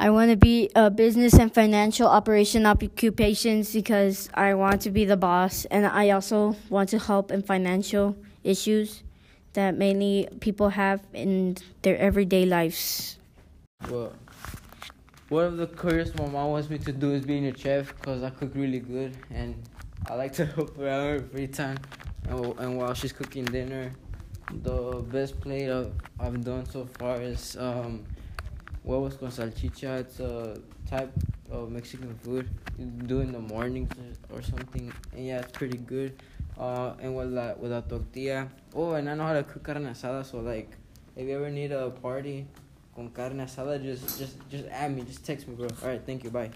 I want to be a business and financial operation occupations because I want to be the boss and I also want to help in financial issues that many people have in their everyday lives. Well, one of the careers my mom wants me to do is being a chef because I cook really good and I like to help her out time. And, and while she's cooking dinner, the best plate I've, I've done so far is um, huevos con salchicha. It's a type of Mexican food you do in the mornings or something. And yeah, it's pretty good. Uh, and with la, with a tortilla. Oh, and I know how to cook carne asada. So like, if you ever need a party con carne asada, just just just add me. Just text me, bro. All right, thank you. Bye.